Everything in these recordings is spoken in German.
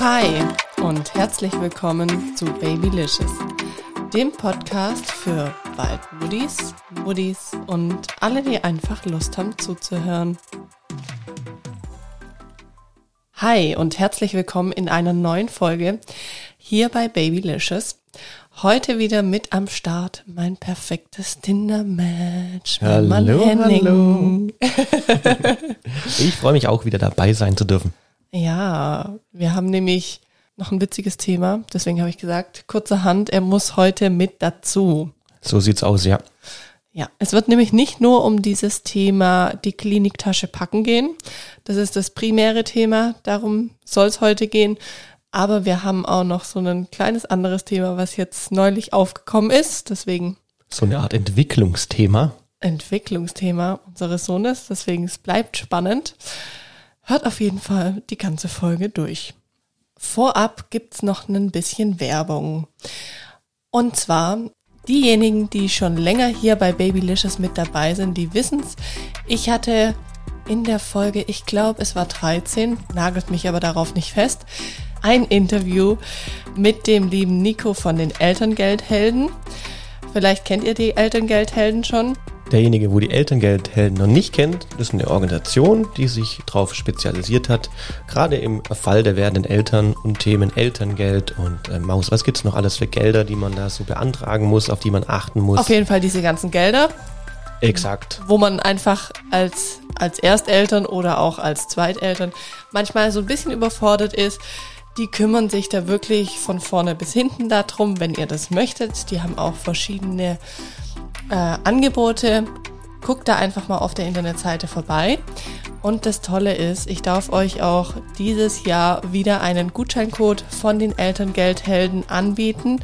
Hi und herzlich willkommen zu Babylicious, dem Podcast für Waldmuddies, Muddis und alle, die einfach Lust haben zuzuhören. Hi und herzlich willkommen in einer neuen Folge hier bei Babylicious. Heute wieder mit am Start mein perfektes Tinder-Match. Hallo, hallo. ich freue mich auch wieder dabei sein zu dürfen. Ja, wir haben nämlich noch ein witziges Thema. Deswegen habe ich gesagt, kurzerhand, er muss heute mit dazu. So sieht's aus, ja. Ja, es wird nämlich nicht nur um dieses Thema die Kliniktasche packen gehen. Das ist das primäre Thema. Darum soll es heute gehen. Aber wir haben auch noch so ein kleines anderes Thema, was jetzt neulich aufgekommen ist. Deswegen. So eine Art Entwicklungsthema. Entwicklungsthema unseres Sohnes. Deswegen es bleibt spannend. Hört auf jeden Fall die ganze Folge durch. Vorab gibt's noch ein bisschen Werbung. Und zwar diejenigen, die schon länger hier bei Babylicious mit dabei sind, die wissen's. Ich hatte in der Folge, ich glaube, es war 13, nagelt mich aber darauf nicht fest, ein Interview mit dem lieben Nico von den Elterngeldhelden. Vielleicht kennt ihr die Elterngeldhelden schon. Derjenige, wo die Elterngeldhelden noch nicht kennt, ist eine Organisation, die sich darauf spezialisiert hat, gerade im Fall der werdenden Eltern und Themen Elterngeld und äh, Maus. Was gibt's noch alles für Gelder, die man da so beantragen muss, auf die man achten muss? Auf jeden Fall diese ganzen Gelder. Exakt. Wo man einfach als, als Ersteltern oder auch als Zweiteltern manchmal so ein bisschen überfordert ist die kümmern sich da wirklich von vorne bis hinten darum, wenn ihr das möchtet. Die haben auch verschiedene äh, Angebote. Guckt da einfach mal auf der Internetseite vorbei. Und das Tolle ist, ich darf euch auch dieses Jahr wieder einen Gutscheincode von den Elterngeldhelden anbieten.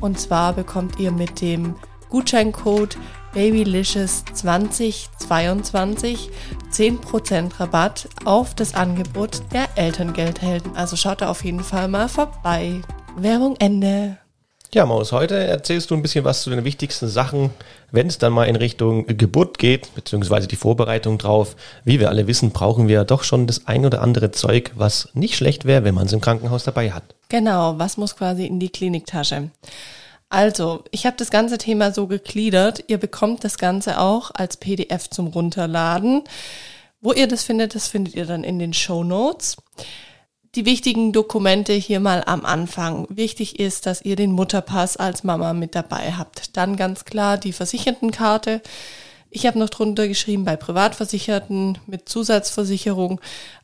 Und zwar bekommt ihr mit dem Gutscheincode Babylicious 2022 10% Rabatt auf das Angebot der Elterngeldhelden. Also schaut da auf jeden Fall mal vorbei. Werbung Ende. Ja, Maus, heute erzählst du ein bisschen was zu den wichtigsten Sachen, wenn es dann mal in Richtung Geburt geht, beziehungsweise die Vorbereitung drauf. Wie wir alle wissen, brauchen wir doch schon das ein oder andere Zeug, was nicht schlecht wäre, wenn man es im Krankenhaus dabei hat. Genau, was muss quasi in die Kliniktasche? Also, ich habe das ganze Thema so gegliedert. Ihr bekommt das Ganze auch als PDF zum Runterladen. Wo ihr das findet, das findet ihr dann in den Show Notes. Die wichtigen Dokumente hier mal am Anfang. Wichtig ist, dass ihr den Mutterpass als Mama mit dabei habt. Dann ganz klar die Versichertenkarte. Ich habe noch drunter geschrieben bei Privatversicherten mit Zusatzversicherung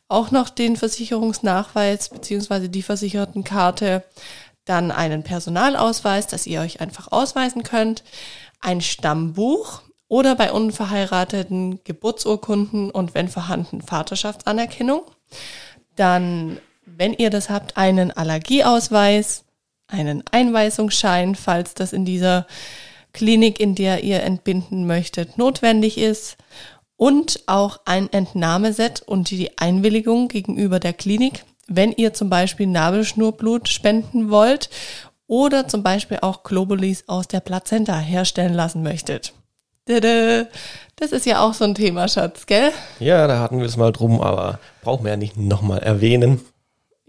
auch noch den Versicherungsnachweis beziehungsweise die Versichertenkarte dann einen Personalausweis, dass ihr euch einfach ausweisen könnt, ein Stammbuch oder bei unverheirateten Geburtsurkunden und wenn vorhanden Vaterschaftsanerkennung. Dann, wenn ihr das habt, einen Allergieausweis, einen Einweisungsschein, falls das in dieser Klinik, in der ihr entbinden möchtet, notwendig ist und auch ein Entnahmeset und die Einwilligung gegenüber der Klinik, wenn ihr zum Beispiel Nabelschnurblut spenden wollt oder zum Beispiel auch Globulis aus der Plazenta herstellen lassen möchtet. Das ist ja auch so ein Thema, Schatz, gell? Ja, da hatten wir es mal drum, aber brauchen wir ja nicht nochmal erwähnen.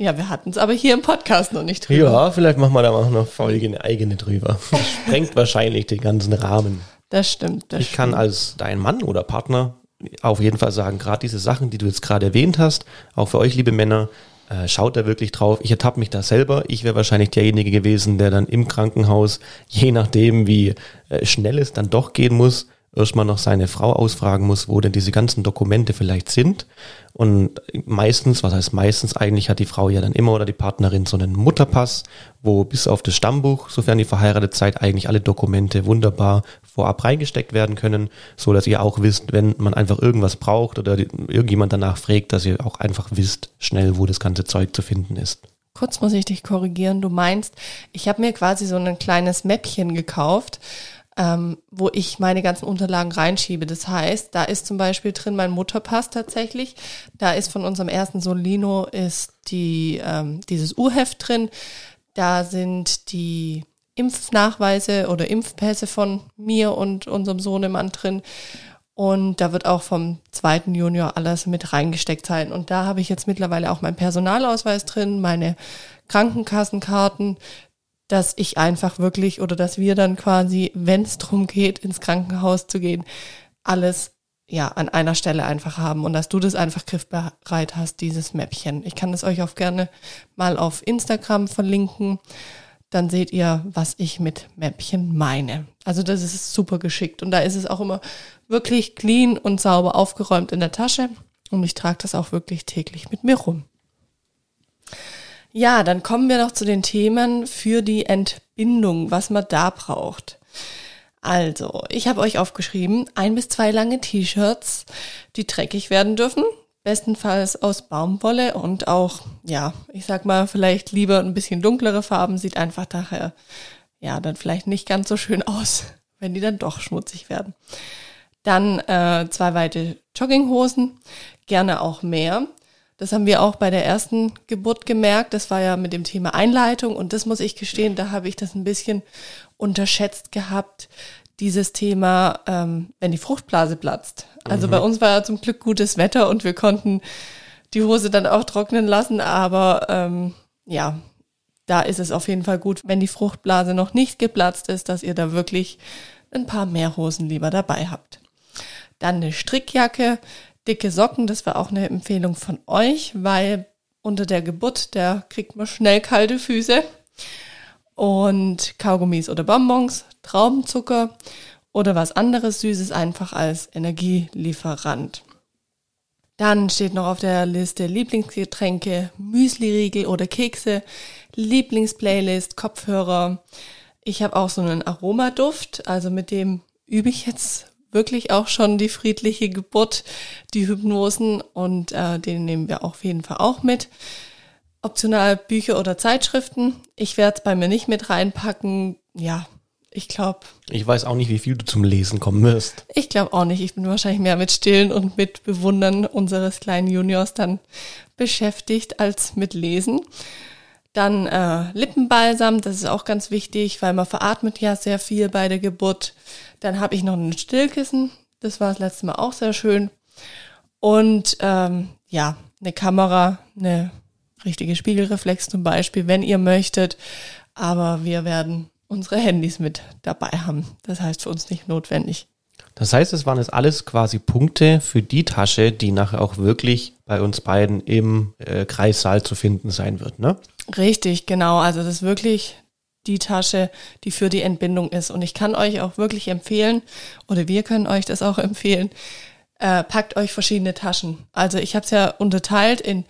Ja, wir hatten es aber hier im Podcast noch nicht drüber. Ja, vielleicht machen wir da mal noch Folge eine eigene drüber. Das sprengt wahrscheinlich den ganzen Rahmen. Das stimmt. Das ich stimmt. kann als dein Mann oder Partner auf jeden Fall sagen, gerade diese Sachen, die du jetzt gerade erwähnt hast, auch für euch, liebe Männer, äh, schaut da wirklich drauf. Ich ertappe mich da selber. Ich wäre wahrscheinlich derjenige gewesen, der dann im Krankenhaus, je nachdem wie äh, schnell es dann doch gehen muss, erstmal noch seine Frau ausfragen muss, wo denn diese ganzen Dokumente vielleicht sind. Und meistens, was heißt meistens, eigentlich hat die Frau ja dann immer oder die Partnerin so einen Mutterpass, wo bis auf das Stammbuch, sofern die verheiratet seid, eigentlich alle Dokumente wunderbar vorab reingesteckt werden können, so dass ihr auch wisst, wenn man einfach irgendwas braucht oder irgendjemand danach fragt, dass ihr auch einfach wisst, schnell, wo das ganze Zeug zu finden ist. Kurz muss ich dich korrigieren. Du meinst, ich habe mir quasi so ein kleines Mäppchen gekauft, ähm, wo ich meine ganzen Unterlagen reinschiebe. Das heißt, da ist zum Beispiel drin mein Mutterpass tatsächlich. Da ist von unserem ersten Sohn Lino ist die, ähm, dieses U-Heft drin. Da sind die Impfnachweise oder Impfpässe von mir und unserem Sohnemann drin. Und da wird auch vom zweiten Junior alles mit reingesteckt sein. Und da habe ich jetzt mittlerweile auch meinen Personalausweis drin, meine Krankenkassenkarten, dass ich einfach wirklich oder dass wir dann quasi, wenn es darum geht, ins Krankenhaus zu gehen, alles ja an einer Stelle einfach haben und dass du das einfach griffbereit hast, dieses Mäppchen. Ich kann es euch auch gerne mal auf Instagram verlinken dann seht ihr, was ich mit Mäppchen meine. Also das ist super geschickt und da ist es auch immer wirklich clean und sauber aufgeräumt in der Tasche und ich trage das auch wirklich täglich mit mir rum. Ja, dann kommen wir noch zu den Themen für die Entbindung, was man da braucht. Also, ich habe euch aufgeschrieben, ein bis zwei lange T-Shirts, die dreckig werden dürfen, bestenfalls aus Baumwolle und auch, ja, ich sag mal, vielleicht lieber ein bisschen dunklere Farben, sieht einfach daher, ja, dann vielleicht nicht ganz so schön aus, wenn die dann doch schmutzig werden. Dann äh, zwei weite Jogginghosen, gerne auch mehr. Das haben wir auch bei der ersten Geburt gemerkt. Das war ja mit dem Thema Einleitung und das muss ich gestehen, da habe ich das ein bisschen unterschätzt gehabt, dieses Thema, ähm, wenn die Fruchtblase platzt. Also mhm. bei uns war ja zum Glück gutes Wetter und wir konnten die Hose dann auch trocknen lassen, aber ähm, ja, da ist es auf jeden Fall gut, wenn die Fruchtblase noch nicht geplatzt ist, dass ihr da wirklich ein paar mehr Hosen lieber dabei habt. Dann eine Strickjacke, dicke Socken, das war auch eine Empfehlung von euch, weil unter der Geburt, da kriegt man schnell kalte Füße und Kaugummis oder Bonbons, Traubenzucker oder was anderes Süßes einfach als Energielieferant. Dann steht noch auf der Liste Lieblingsgetränke, Müsliriegel oder Kekse, Lieblingsplaylist, Kopfhörer. Ich habe auch so einen Aromaduft, also mit dem übe ich jetzt wirklich auch schon die friedliche Geburt, die Hypnosen und äh, den nehmen wir auf jeden Fall auch mit optional Bücher oder Zeitschriften. Ich werde es bei mir nicht mit reinpacken. Ja, ich glaube. Ich weiß auch nicht, wie viel du zum Lesen kommen wirst. Ich glaube auch nicht. Ich bin wahrscheinlich mehr mit Stillen und mit Bewundern unseres kleinen Juniors dann beschäftigt als mit Lesen. Dann äh, Lippenbalsam, das ist auch ganz wichtig, weil man veratmet ja sehr viel bei der Geburt. Dann habe ich noch ein Stillkissen, das war das letzte Mal auch sehr schön. Und ähm, ja, eine Kamera, eine richtige Spiegelreflex zum Beispiel, wenn ihr möchtet. Aber wir werden unsere Handys mit dabei haben. Das heißt für uns nicht notwendig. Das heißt, es waren jetzt alles quasi Punkte für die Tasche, die nachher auch wirklich bei uns beiden im äh, Kreissaal zu finden sein wird, ne? Richtig, genau. Also das ist wirklich die Tasche, die für die Entbindung ist. Und ich kann euch auch wirklich empfehlen, oder wir können euch das auch empfehlen, äh, packt euch verschiedene Taschen. Also ich habe es ja unterteilt in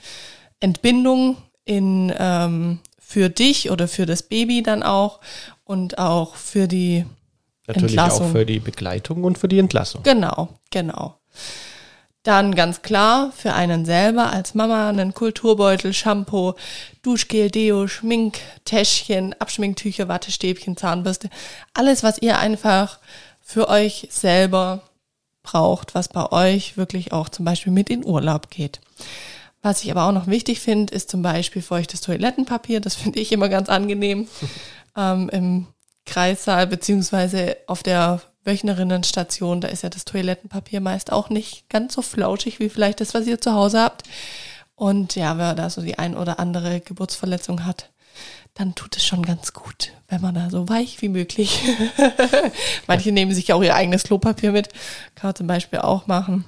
Entbindung in ähm, für dich oder für das Baby dann auch und auch für die Natürlich Entlassung. auch für die Begleitung und für die Entlassung. Genau, genau. Dann ganz klar für einen selber als Mama einen Kulturbeutel, Shampoo, Duschgel, Deo, Schmink, Täschchen, Abschminktücher, Wattestäbchen, Zahnbürste. Alles, was ihr einfach für euch selber braucht, was bei euch wirklich auch zum Beispiel mit in Urlaub geht. Was ich aber auch noch wichtig finde, ist zum Beispiel feuchtes Toilettenpapier. Das finde ich immer ganz angenehm ähm, im Kreissaal beziehungsweise auf der Wöchnerinnenstation. Da ist ja das Toilettenpapier meist auch nicht ganz so flauschig wie vielleicht das, was ihr zu Hause habt. Und ja, wer da so die ein oder andere Geburtsverletzung hat, dann tut es schon ganz gut, wenn man da so weich wie möglich. Manche nehmen sich auch ihr eigenes Klopapier mit. Kann man zum Beispiel auch machen.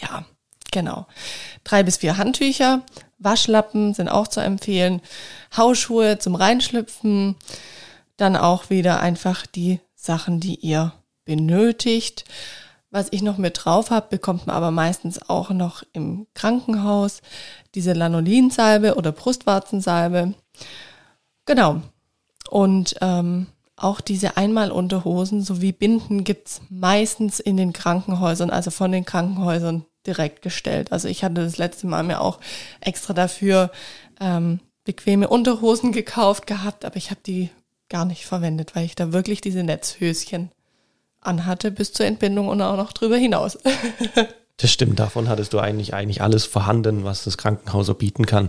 Ja, Genau. Drei bis vier Handtücher, Waschlappen sind auch zu empfehlen, Hausschuhe zum Reinschlüpfen, dann auch wieder einfach die Sachen, die ihr benötigt. Was ich noch mit drauf habe, bekommt man aber meistens auch noch im Krankenhaus diese Lanolinsalbe oder Brustwarzensalbe. Genau. Und ähm, auch diese Einmalunterhosen sowie Binden gibt's meistens in den Krankenhäusern, also von den Krankenhäusern direkt gestellt. Also ich hatte das letzte Mal mir auch extra dafür ähm, bequeme Unterhosen gekauft gehabt, aber ich habe die gar nicht verwendet, weil ich da wirklich diese Netzhöschen anhatte bis zur Entbindung und auch noch drüber hinaus. das stimmt, davon hattest du eigentlich eigentlich alles vorhanden, was das Krankenhaus so bieten kann.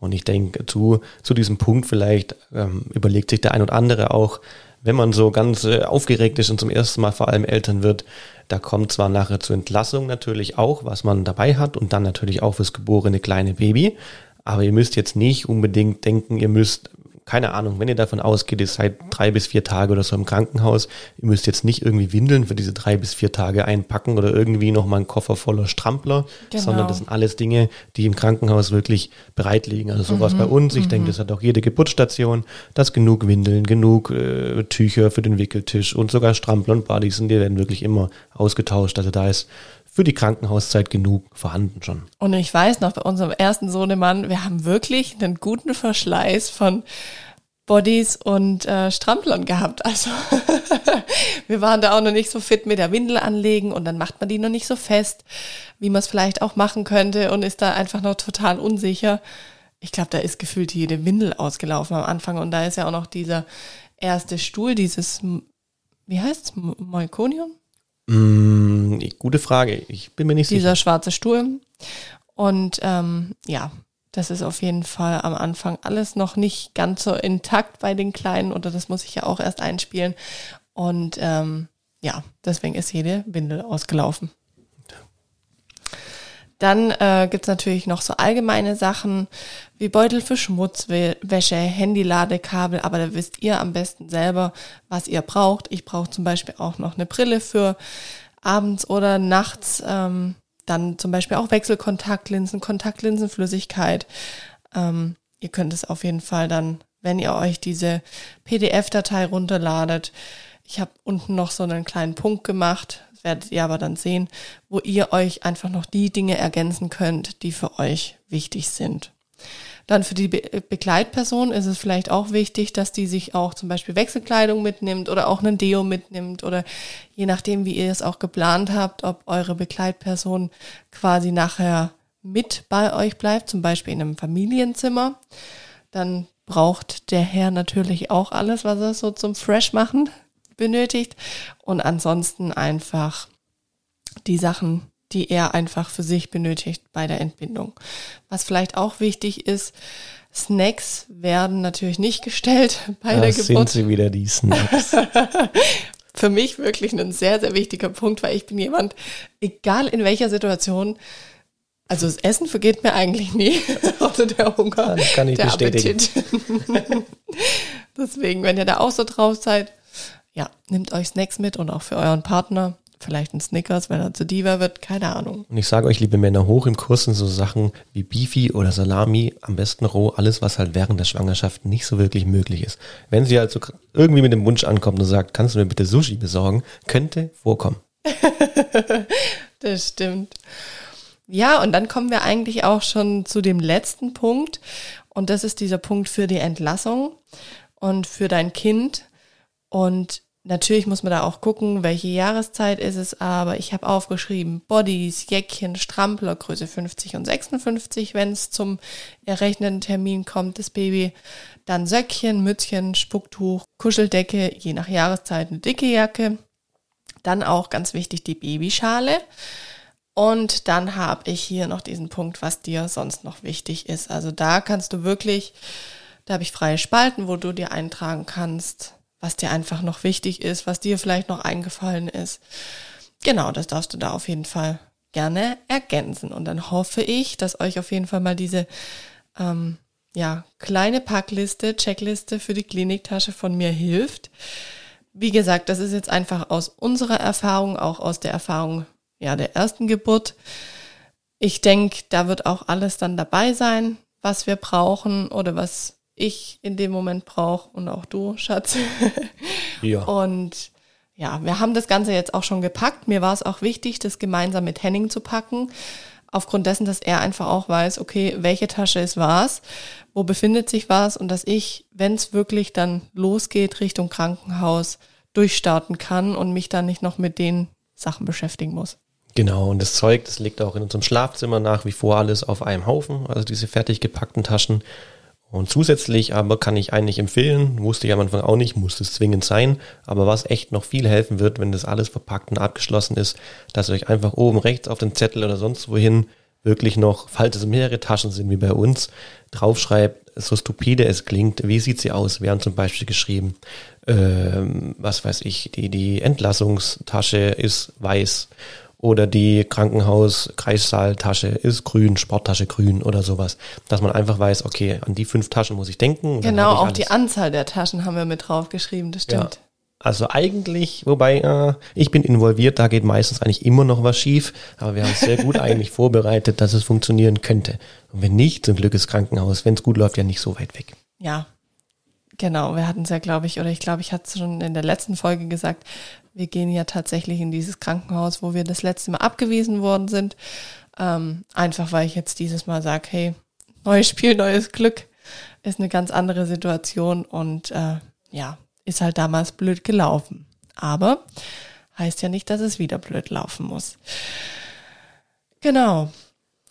Und ich denke, zu, zu diesem Punkt vielleicht ähm, überlegt sich der ein oder andere auch, wenn man so ganz äh, aufgeregt ist und zum ersten Mal vor allem Eltern wird, da kommt zwar nachher zur Entlassung natürlich auch, was man dabei hat und dann natürlich auch fürs geborene kleine Baby. Aber ihr müsst jetzt nicht unbedingt denken, ihr müsst keine Ahnung, wenn ihr davon ausgeht, ihr seid drei bis vier Tage oder so im Krankenhaus, ihr müsst jetzt nicht irgendwie Windeln für diese drei bis vier Tage einpacken oder irgendwie nochmal einen Koffer voller Strampler, genau. sondern das sind alles Dinge, die im Krankenhaus wirklich bereit liegen. Also sowas mhm. bei uns, ich mhm. denke, das hat auch jede Geburtsstation, dass genug Windeln, genug äh, Tücher für den Wickeltisch und sogar Strampler und Buddies und die werden wirklich immer ausgetauscht. Also da ist für die Krankenhauszeit genug vorhanden schon. Und ich weiß noch, bei unserem ersten Sohnemann, wir haben wirklich einen guten Verschleiß von Bodies und äh, Stramplern gehabt. Also wir waren da auch noch nicht so fit mit der Windel anlegen und dann macht man die noch nicht so fest, wie man es vielleicht auch machen könnte und ist da einfach noch total unsicher. Ich glaube, da ist gefühlt jede Windel ausgelaufen am Anfang und da ist ja auch noch dieser erste Stuhl, dieses, wie heißt es, Moikonium? Mm, gute Frage. Ich bin mir nicht Dieser sicher. Dieser schwarze Stuhl. Und ähm, ja, das ist auf jeden Fall am Anfang alles noch nicht ganz so intakt bei den Kleinen oder das muss ich ja auch erst einspielen. Und ähm, ja, deswegen ist jede Windel ausgelaufen. Dann äh, gibt natürlich noch so allgemeine Sachen wie Beutel für Schmutzwäsche, Handy-Ladekabel, aber da wisst ihr am besten selber, was ihr braucht. Ich brauche zum Beispiel auch noch eine Brille für abends oder nachts. Ähm, dann zum Beispiel auch Wechselkontaktlinsen, Kontaktlinsenflüssigkeit. Ähm, ihr könnt es auf jeden Fall dann, wenn ihr euch diese PDF-Datei runterladet, ich habe unten noch so einen kleinen Punkt gemacht, werdet ihr aber dann sehen, wo ihr euch einfach noch die Dinge ergänzen könnt, die für euch wichtig sind. Dann für die Be Begleitperson ist es vielleicht auch wichtig, dass die sich auch zum Beispiel Wechselkleidung mitnimmt oder auch einen Deo mitnimmt oder je nachdem, wie ihr es auch geplant habt, ob eure Begleitperson quasi nachher mit bei euch bleibt, zum Beispiel in einem Familienzimmer. Dann braucht der Herr natürlich auch alles, was er so zum Fresh machen benötigt und ansonsten einfach die Sachen, die er einfach für sich benötigt bei der Entbindung. Was vielleicht auch wichtig ist, Snacks werden natürlich nicht gestellt bei das der Geburt. sind sie wieder, die Snacks. für mich wirklich ein sehr, sehr wichtiger Punkt, weil ich bin jemand, egal in welcher Situation, also das Essen vergeht mir eigentlich nie, oder der Hunger, das kann ich der bestätigen. Appetit. Deswegen, wenn ihr da auch so drauf seid, ja, nehmt euch Snacks mit und auch für euren Partner. Vielleicht ein Snickers, wenn er zu Diva wird, keine Ahnung. Und ich sage euch, liebe Männer, hoch im Kurs sind so Sachen wie Beefy oder Salami, am besten roh, alles, was halt während der Schwangerschaft nicht so wirklich möglich ist. Wenn sie also irgendwie mit dem Wunsch ankommt und sagt, kannst du mir bitte Sushi besorgen, könnte vorkommen. das stimmt. Ja, und dann kommen wir eigentlich auch schon zu dem letzten Punkt. Und das ist dieser Punkt für die Entlassung und für dein Kind. Und natürlich muss man da auch gucken, welche Jahreszeit ist es, aber ich habe aufgeschrieben Bodies, Jäckchen, Strampler, Größe 50 und 56, wenn es zum errechneten Termin kommt, das Baby. Dann Söckchen, Mützchen, Spucktuch, Kuscheldecke, je nach Jahreszeit eine dicke Jacke. Dann auch ganz wichtig die Babyschale. Und dann habe ich hier noch diesen Punkt, was dir sonst noch wichtig ist. Also da kannst du wirklich, da habe ich freie Spalten, wo du dir eintragen kannst, was dir einfach noch wichtig ist, was dir vielleicht noch eingefallen ist. Genau, das darfst du da auf jeden Fall gerne ergänzen. Und dann hoffe ich, dass euch auf jeden Fall mal diese ähm, ja, kleine Packliste, Checkliste für die Kliniktasche von mir hilft. Wie gesagt, das ist jetzt einfach aus unserer Erfahrung, auch aus der Erfahrung ja, der ersten Geburt. Ich denke, da wird auch alles dann dabei sein, was wir brauchen oder was ich in dem Moment brauche und auch du, Schatz. ja. Und ja, wir haben das Ganze jetzt auch schon gepackt. Mir war es auch wichtig, das gemeinsam mit Henning zu packen. Aufgrund dessen, dass er einfach auch weiß, okay, welche Tasche ist was, wo befindet sich was und dass ich, wenn es wirklich dann losgeht Richtung Krankenhaus, durchstarten kann und mich dann nicht noch mit den Sachen beschäftigen muss. Genau, und das Zeug, das liegt auch in unserem Schlafzimmer nach wie vor alles auf einem Haufen, also diese fertig gepackten Taschen. Und zusätzlich aber kann ich eigentlich empfehlen, wusste ich am Anfang auch nicht, muss es zwingend sein, aber was echt noch viel helfen wird, wenn das alles verpackt und abgeschlossen ist, dass ihr euch einfach oben rechts auf den Zettel oder sonst wohin wirklich noch, falls es mehrere Taschen sind wie bei uns, draufschreibt, so stupide es klingt, wie sieht sie aus? Wir haben zum Beispiel geschrieben, ähm, was weiß ich, die, die Entlassungstasche ist weiß oder die Krankenhaus-Kreissaaltasche ist grün, Sporttasche grün oder sowas. Dass man einfach weiß, okay, an die fünf Taschen muss ich denken. Genau, auch alles. die Anzahl der Taschen haben wir mit draufgeschrieben, das stimmt. Ja. Also eigentlich, wobei äh, ich bin involviert, da geht meistens eigentlich immer noch was schief, aber wir haben es sehr gut eigentlich vorbereitet, dass es funktionieren könnte. Und wenn nicht, zum Glück ist Krankenhaus, wenn es gut läuft, ja nicht so weit weg. Ja, genau. Wir hatten es ja, glaube ich, oder ich glaube, ich hatte es schon in der letzten Folge gesagt, wir gehen ja tatsächlich in dieses Krankenhaus, wo wir das letzte Mal abgewiesen worden sind. Ähm, einfach weil ich jetzt dieses Mal sage, hey, neues Spiel, neues Glück, ist eine ganz andere Situation und äh, ja, ist halt damals blöd gelaufen. Aber heißt ja nicht, dass es wieder blöd laufen muss. Genau.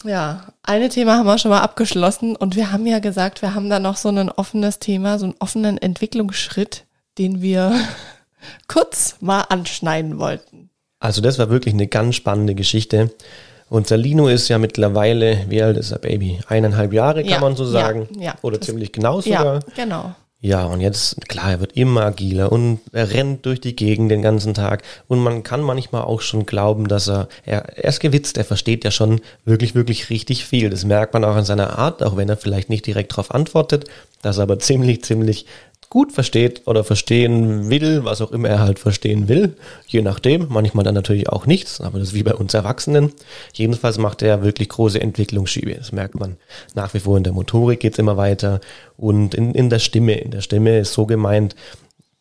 Ja, eine Thema haben wir schon mal abgeschlossen und wir haben ja gesagt, wir haben da noch so ein offenes Thema, so einen offenen Entwicklungsschritt, den wir kurz mal anschneiden wollten. Also das war wirklich eine ganz spannende Geschichte. Unser Lino ist ja mittlerweile, wie alt ist er, Baby? Eineinhalb Jahre, kann ja, man so sagen. Ja, ja. Oder ziemlich genau sogar. Ja, genau. Ja, und jetzt, klar, er wird immer agiler und er rennt durch die Gegend den ganzen Tag. Und man kann manchmal auch schon glauben, dass er, er, er ist gewitzt, er versteht ja schon wirklich, wirklich richtig viel. Das merkt man auch an seiner Art, auch wenn er vielleicht nicht direkt darauf antwortet, dass er aber ziemlich, ziemlich gut versteht oder verstehen will, was auch immer er halt verstehen will, je nachdem, manchmal dann natürlich auch nichts, aber das ist wie bei uns Erwachsenen. Jedenfalls macht er wirklich große Entwicklungsschübe, das merkt man nach wie vor in der Motorik geht's immer weiter und in, in der Stimme, in der Stimme ist so gemeint,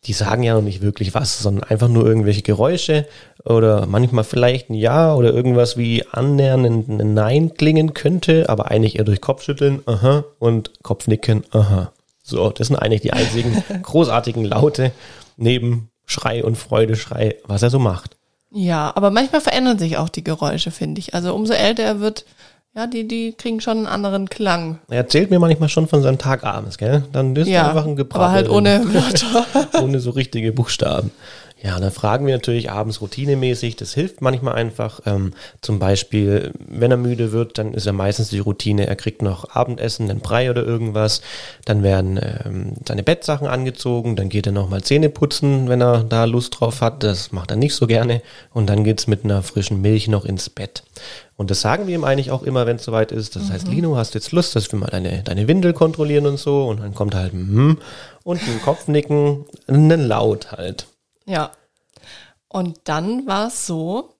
die sagen ja noch nicht wirklich was, sondern einfach nur irgendwelche Geräusche oder manchmal vielleicht ein Ja oder irgendwas wie annähernd ein Nein klingen könnte, aber eigentlich eher durch Kopfschütteln, aha, und Kopfnicken, aha. So, das sind eigentlich die einzigen großartigen Laute neben Schrei und Freudeschrei, was er so macht. Ja, aber manchmal verändern sich auch die Geräusche, finde ich. Also umso älter er wird, ja, die, die kriegen schon einen anderen Klang. Er erzählt mir manchmal schon von seinem Tag abends, gell? Dann ist ja, einfach ein Gebrabbel. Aber halt ohne Wörter. ohne so richtige Buchstaben. Ja, dann fragen wir natürlich abends routinemäßig. Das hilft manchmal einfach. Ähm, zum Beispiel, wenn er müde wird, dann ist er meistens die Routine, er kriegt noch Abendessen, einen Brei oder irgendwas. Dann werden ähm, seine Bettsachen angezogen. Dann geht er nochmal Zähne putzen, wenn er da Lust drauf hat. Das macht er nicht so gerne. Und dann geht's mit einer frischen Milch noch ins Bett. Und das sagen wir ihm eigentlich auch immer, wenn es soweit ist. Das mhm. heißt, Lino, hast du jetzt Lust, dass wir mal deine, deine Windel kontrollieren und so? Und dann kommt halt, hm, und ein Kopfnicken, einen Laut halt. Ja. Und dann war es so,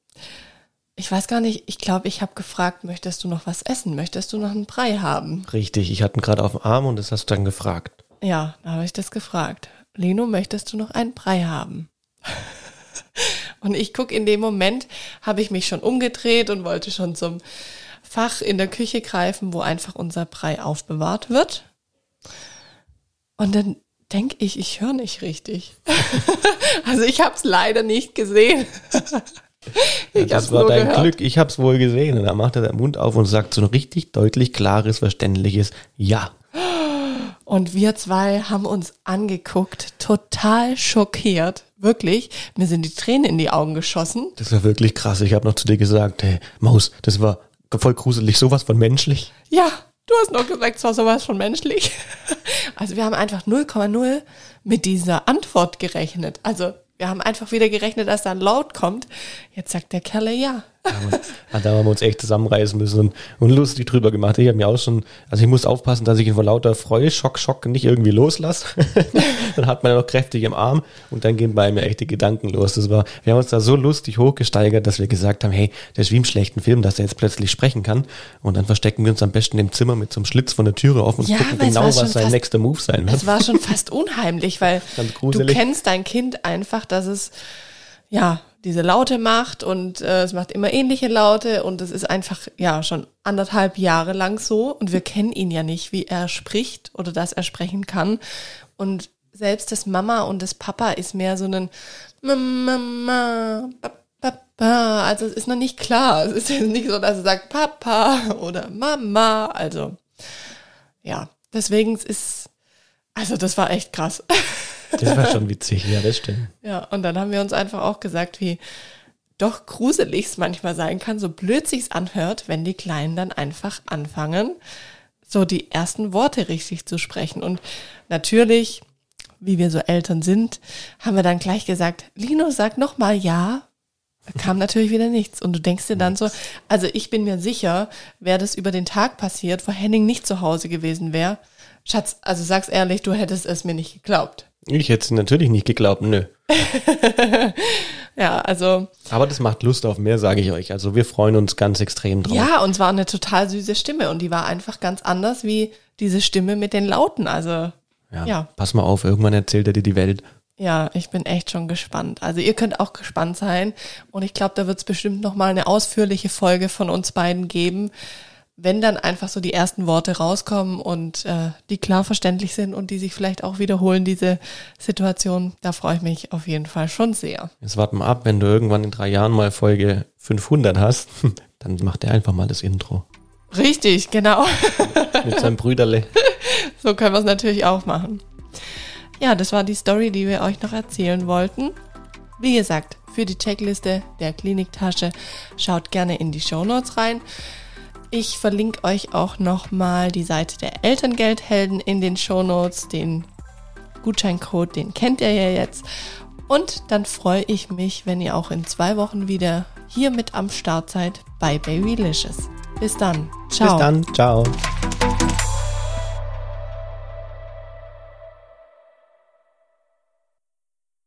ich weiß gar nicht, ich glaube, ich habe gefragt, möchtest du noch was essen? Möchtest du noch einen Brei haben? Richtig, ich hatte ihn gerade auf dem Arm und das hast du dann gefragt. Ja, da habe ich das gefragt. Leno, möchtest du noch einen Brei haben? und ich gucke in dem Moment, habe ich mich schon umgedreht und wollte schon zum Fach in der Küche greifen, wo einfach unser Brei aufbewahrt wird. Und dann denke ich, ich höre nicht richtig. also ich habe es leider nicht gesehen. Ja, das war dein gehört. Glück, ich habe es wohl gesehen. Und dann macht er den Mund auf und sagt so ein richtig deutlich, klares, verständliches Ja. Und wir zwei haben uns angeguckt, total schockiert. Wirklich, mir sind die Tränen in die Augen geschossen. Das war wirklich krass. Ich habe noch zu dir gesagt, hey, Maus, das war voll gruselig, sowas von menschlich. Ja, Du hast noch gesagt, es war sowas von menschlich. Also wir haben einfach 0,0 mit dieser Antwort gerechnet. Also wir haben einfach wieder gerechnet, dass da ein Laut kommt. Jetzt sagt der Kerle ja. Ja, da haben wir uns echt zusammenreißen müssen und, und lustig drüber gemacht. Ich habe mir auch schon, also ich muss aufpassen, dass ich ihn vor lauter Freude, Schock, Schock nicht irgendwie loslasse. dann hat man ja noch kräftig im Arm und dann gehen bei mir echt die Gedanken los. Das war, wir haben uns da so lustig hochgesteigert, dass wir gesagt haben, hey, der ist wie im schlechten Film, dass er jetzt plötzlich sprechen kann. Und dann verstecken wir uns am besten im Zimmer mit so einem Schlitz von der Türe offen und ja, gucken genau, was sein fast, nächster Move sein wird. Es war schon fast unheimlich, weil du kennst dein Kind einfach, dass es ja, diese Laute macht und äh, es macht immer ähnliche Laute und es ist einfach ja schon anderthalb Jahre lang so und wir kennen ihn ja nicht, wie er spricht oder dass er sprechen kann und selbst das Mama und das Papa ist mehr so ein Mama, Papa, also es ist noch nicht klar. Es ist nicht so, dass er sagt Papa oder Mama, also ja, deswegen ist also das war echt krass. Das war schon witzig, ja, das stimmt. Ja, und dann haben wir uns einfach auch gesagt, wie doch gruselig es manchmal sein kann, so blöd sich's anhört, wenn die Kleinen dann einfach anfangen, so die ersten Worte richtig zu sprechen. Und natürlich, wie wir so Eltern sind, haben wir dann gleich gesagt, Lino, sag noch mal ja. Da kam natürlich wieder nichts. Und du denkst dir dann so, also ich bin mir sicher, wäre das über den Tag passiert, wo Henning nicht zu Hause gewesen wäre. Schatz, also sag's ehrlich, du hättest es mir nicht geglaubt. Ich hätte es natürlich nicht geglaubt, nö. Ja, also. Aber das macht Lust auf mehr, sage ich euch. Also wir freuen uns ganz extrem drauf. Ja, und es war eine total süße Stimme und die war einfach ganz anders wie diese Stimme mit den Lauten. Also Ja. Ja. Pass mal auf, irgendwann erzählt er dir die Welt. ja, ich bin echt schon gespannt. Also ihr könnt auch gespannt sein und ich glaube, da wird es bestimmt noch mal eine ausführliche Folge von uns beiden geben, wenn dann einfach so die ersten Worte rauskommen und äh, die klar verständlich sind und die sich vielleicht auch wiederholen, diese Situation. Da freue ich mich auf jeden Fall schon sehr. Jetzt warten wir ab, wenn du irgendwann in drei Jahren mal Folge 500 hast, dann macht er einfach mal das Intro. Richtig, genau. Mit seinem Brüderle. So können wir es natürlich auch machen. Ja, das war die Story, die wir euch noch erzählen wollten. Wie gesagt, für die Checkliste der Kliniktasche schaut gerne in die Shownotes rein. Ich verlinke euch auch nochmal die Seite der Elterngeldhelden in den Shownotes. Den Gutscheincode, den kennt ihr ja jetzt. Und dann freue ich mich, wenn ihr auch in zwei Wochen wieder hier mit am Start seid bei Babylicious. Bis dann. Ciao. Bis dann. Ciao.